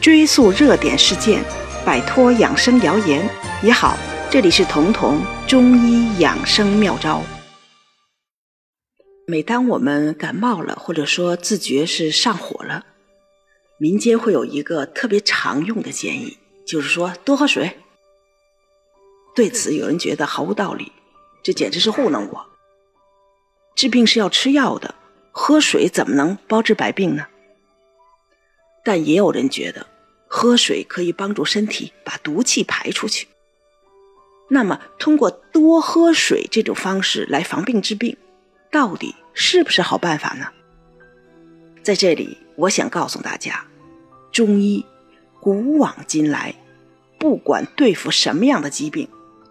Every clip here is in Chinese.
追溯热点事件，摆脱养生谣言也好。这里是彤彤中医养生妙招。每当我们感冒了，或者说自觉是上火了，民间会有一个特别常用的建议，就是说多喝水。对此，有人觉得毫无道理，这简直是糊弄我。治病是要吃药的，喝水怎么能包治百病呢？但也有人觉得。喝水可以帮助身体把毒气排出去。那么，通过多喝水这种方式来防病治病，到底是不是好办法呢？在这里，我想告诉大家，中医古往今来，不管对付什么样的疾病，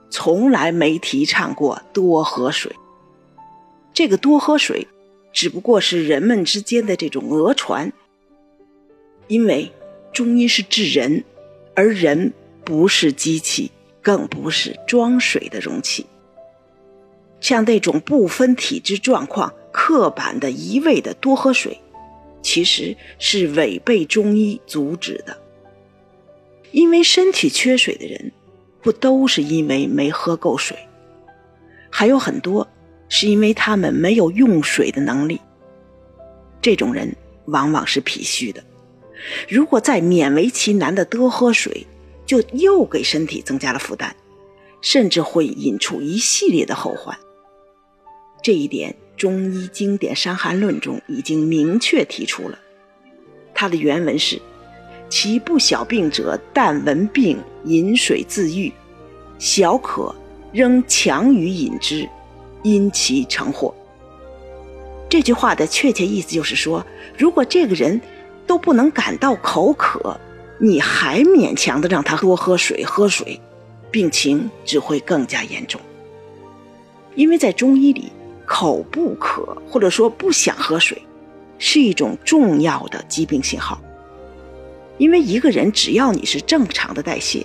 从来没提倡过多喝水。这个多喝水，只不过是人们之间的这种讹传，因为。中医是治人，而人不是机器，更不是装水的容器。像那种不分体质状况、刻板的一味的多喝水，其实是违背中医阻止的。因为身体缺水的人，不都是因为没喝够水，还有很多是因为他们没有用水的能力。这种人往往是脾虚的。如果再勉为其难的多喝水，就又给身体增加了负担，甚至会引出一系列的后患。这一点，中医经典《伤寒论》中已经明确提出了。它的原文是：“其不小病者，但闻病饮水自愈；小渴仍强于饮之，因其成祸。”这句话的确切意思就是说，如果这个人，都不能感到口渴，你还勉强的让他多喝水，喝水，病情只会更加严重。因为在中医里，口不渴或者说不想喝水，是一种重要的疾病信号。因为一个人只要你是正常的代谢，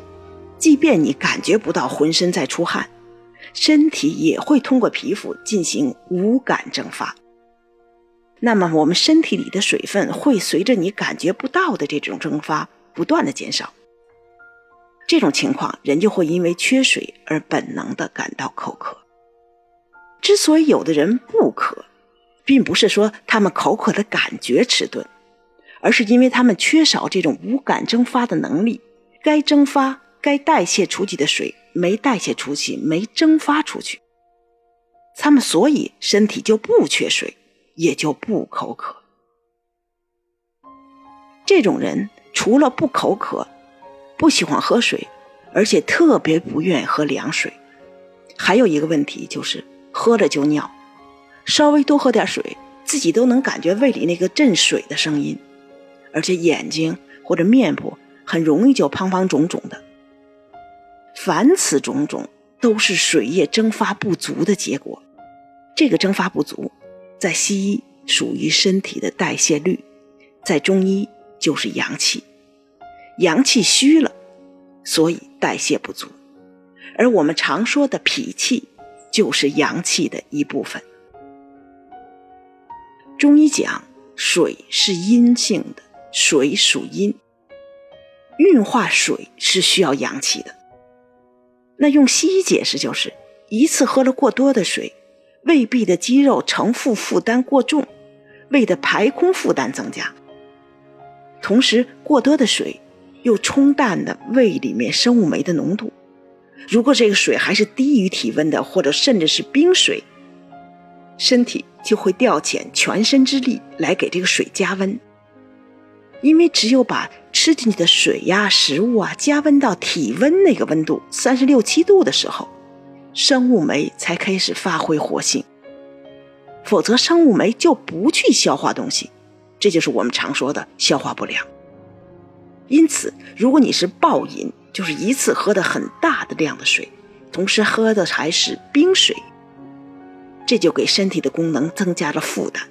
即便你感觉不到浑身在出汗，身体也会通过皮肤进行无感蒸发。那么，我们身体里的水分会随着你感觉不到的这种蒸发不断的减少。这种情况，人就会因为缺水而本能的感到口渴。之所以有的人不渴，并不是说他们口渴的感觉迟钝，而是因为他们缺少这种无感蒸发的能力。该蒸发、该代谢出去的水没代谢出去，没蒸发出去，他们所以身体就不缺水。也就不口渴。这种人除了不口渴，不喜欢喝水，而且特别不愿意喝凉水。还有一个问题就是喝了就尿，稍微多喝点水，自己都能感觉胃里那个震水的声音，而且眼睛或者面部很容易就胖胖肿肿的。凡此种种，都是水液蒸发不足的结果。这个蒸发不足。在西医属于身体的代谢率，在中医就是阳气，阳气虚了，所以代谢不足。而我们常说的脾气，就是阳气的一部分。中医讲水是阴性的，水属阴，运化水是需要阳气的。那用西医解释就是，一次喝了过多的水。胃壁的肌肉承负负担过重，胃的排空负担增加。同时，过多的水又冲淡了胃里面生物酶的浓度。如果这个水还是低于体温的，或者甚至是冰水，身体就会调遣全身之力来给这个水加温。因为只有把吃进去的水呀、食物啊加温到体温那个温度三十六七度的时候。生物酶才开始发挥活性，否则生物酶就不去消化东西，这就是我们常说的消化不良。因此，如果你是暴饮，就是一次喝的很大的量的水，同时喝的还是冰水，这就给身体的功能增加了负担，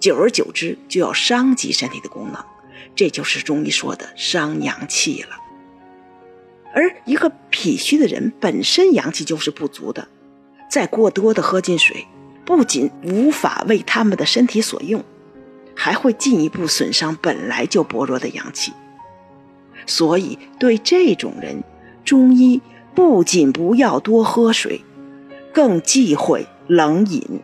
久而久之就要伤及身体的功能，这就是中医说的伤阳气了。而一个脾虚的人本身阳气就是不足的，再过多的喝进水，不仅无法为他们的身体所用，还会进一步损伤本来就薄弱的阳气。所以对这种人，中医不仅不要多喝水，更忌讳冷饮。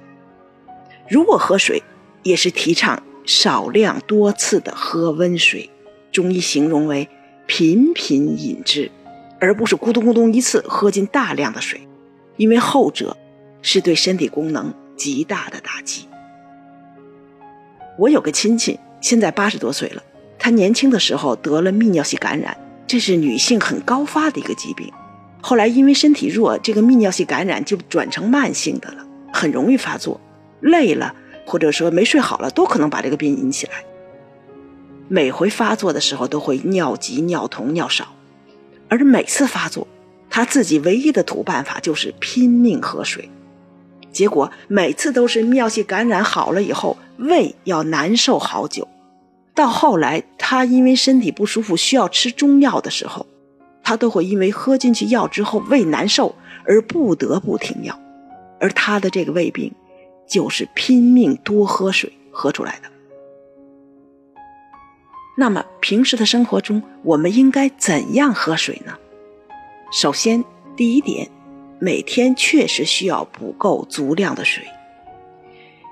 如果喝水，也是提倡少量多次的喝温水。中医形容为频频饮之，而不是咕咚咕咚一次喝进大量的水，因为后者是对身体功能极大的打击。我有个亲戚，现在八十多岁了，他年轻的时候得了泌尿系感染，这是女性很高发的一个疾病。后来因为身体弱，这个泌尿系感染就转成慢性的了，很容易发作，累了或者说没睡好了，都可能把这个病引起来。每回发作的时候都会尿急、尿痛、尿少，而每次发作，他自己唯一的土办法就是拼命喝水，结果每次都是尿系感染好了以后，胃要难受好久。到后来，他因为身体不舒服需要吃中药的时候，他都会因为喝进去药之后胃难受而不得不停药，而他的这个胃病，就是拼命多喝水喝出来的。那么平时的生活中，我们应该怎样喝水呢？首先，第一点，每天确实需要补够足量的水。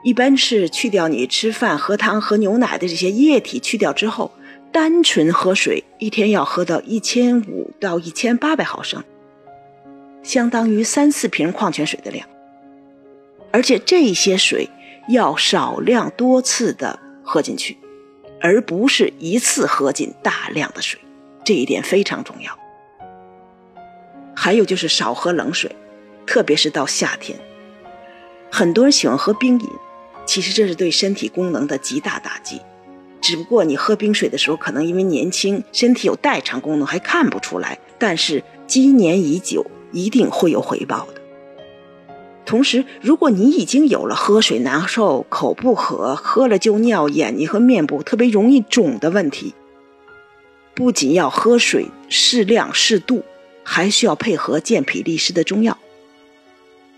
一般是去掉你吃饭、喝汤、喝牛奶的这些液体去掉之后，单纯喝水一天要喝到一千五到一千八百毫升，相当于三四瓶矿泉水的量。而且这些水要少量多次的喝进去。而不是一次喝进大量的水，这一点非常重要。还有就是少喝冷水，特别是到夏天，很多人喜欢喝冰饮，其实这是对身体功能的极大打击。只不过你喝冰水的时候，可能因为年轻，身体有代偿功能还看不出来，但是积年已久，一定会有回报的。同时，如果你已经有了喝水难受、口不渴、喝了就尿、眼睛和面部特别容易肿的问题，不仅要喝水适量适度，还需要配合健脾利湿的中药，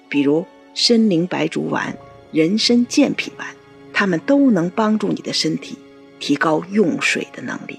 比如参苓白术丸、人参健脾丸，它们都能帮助你的身体提高用水的能力。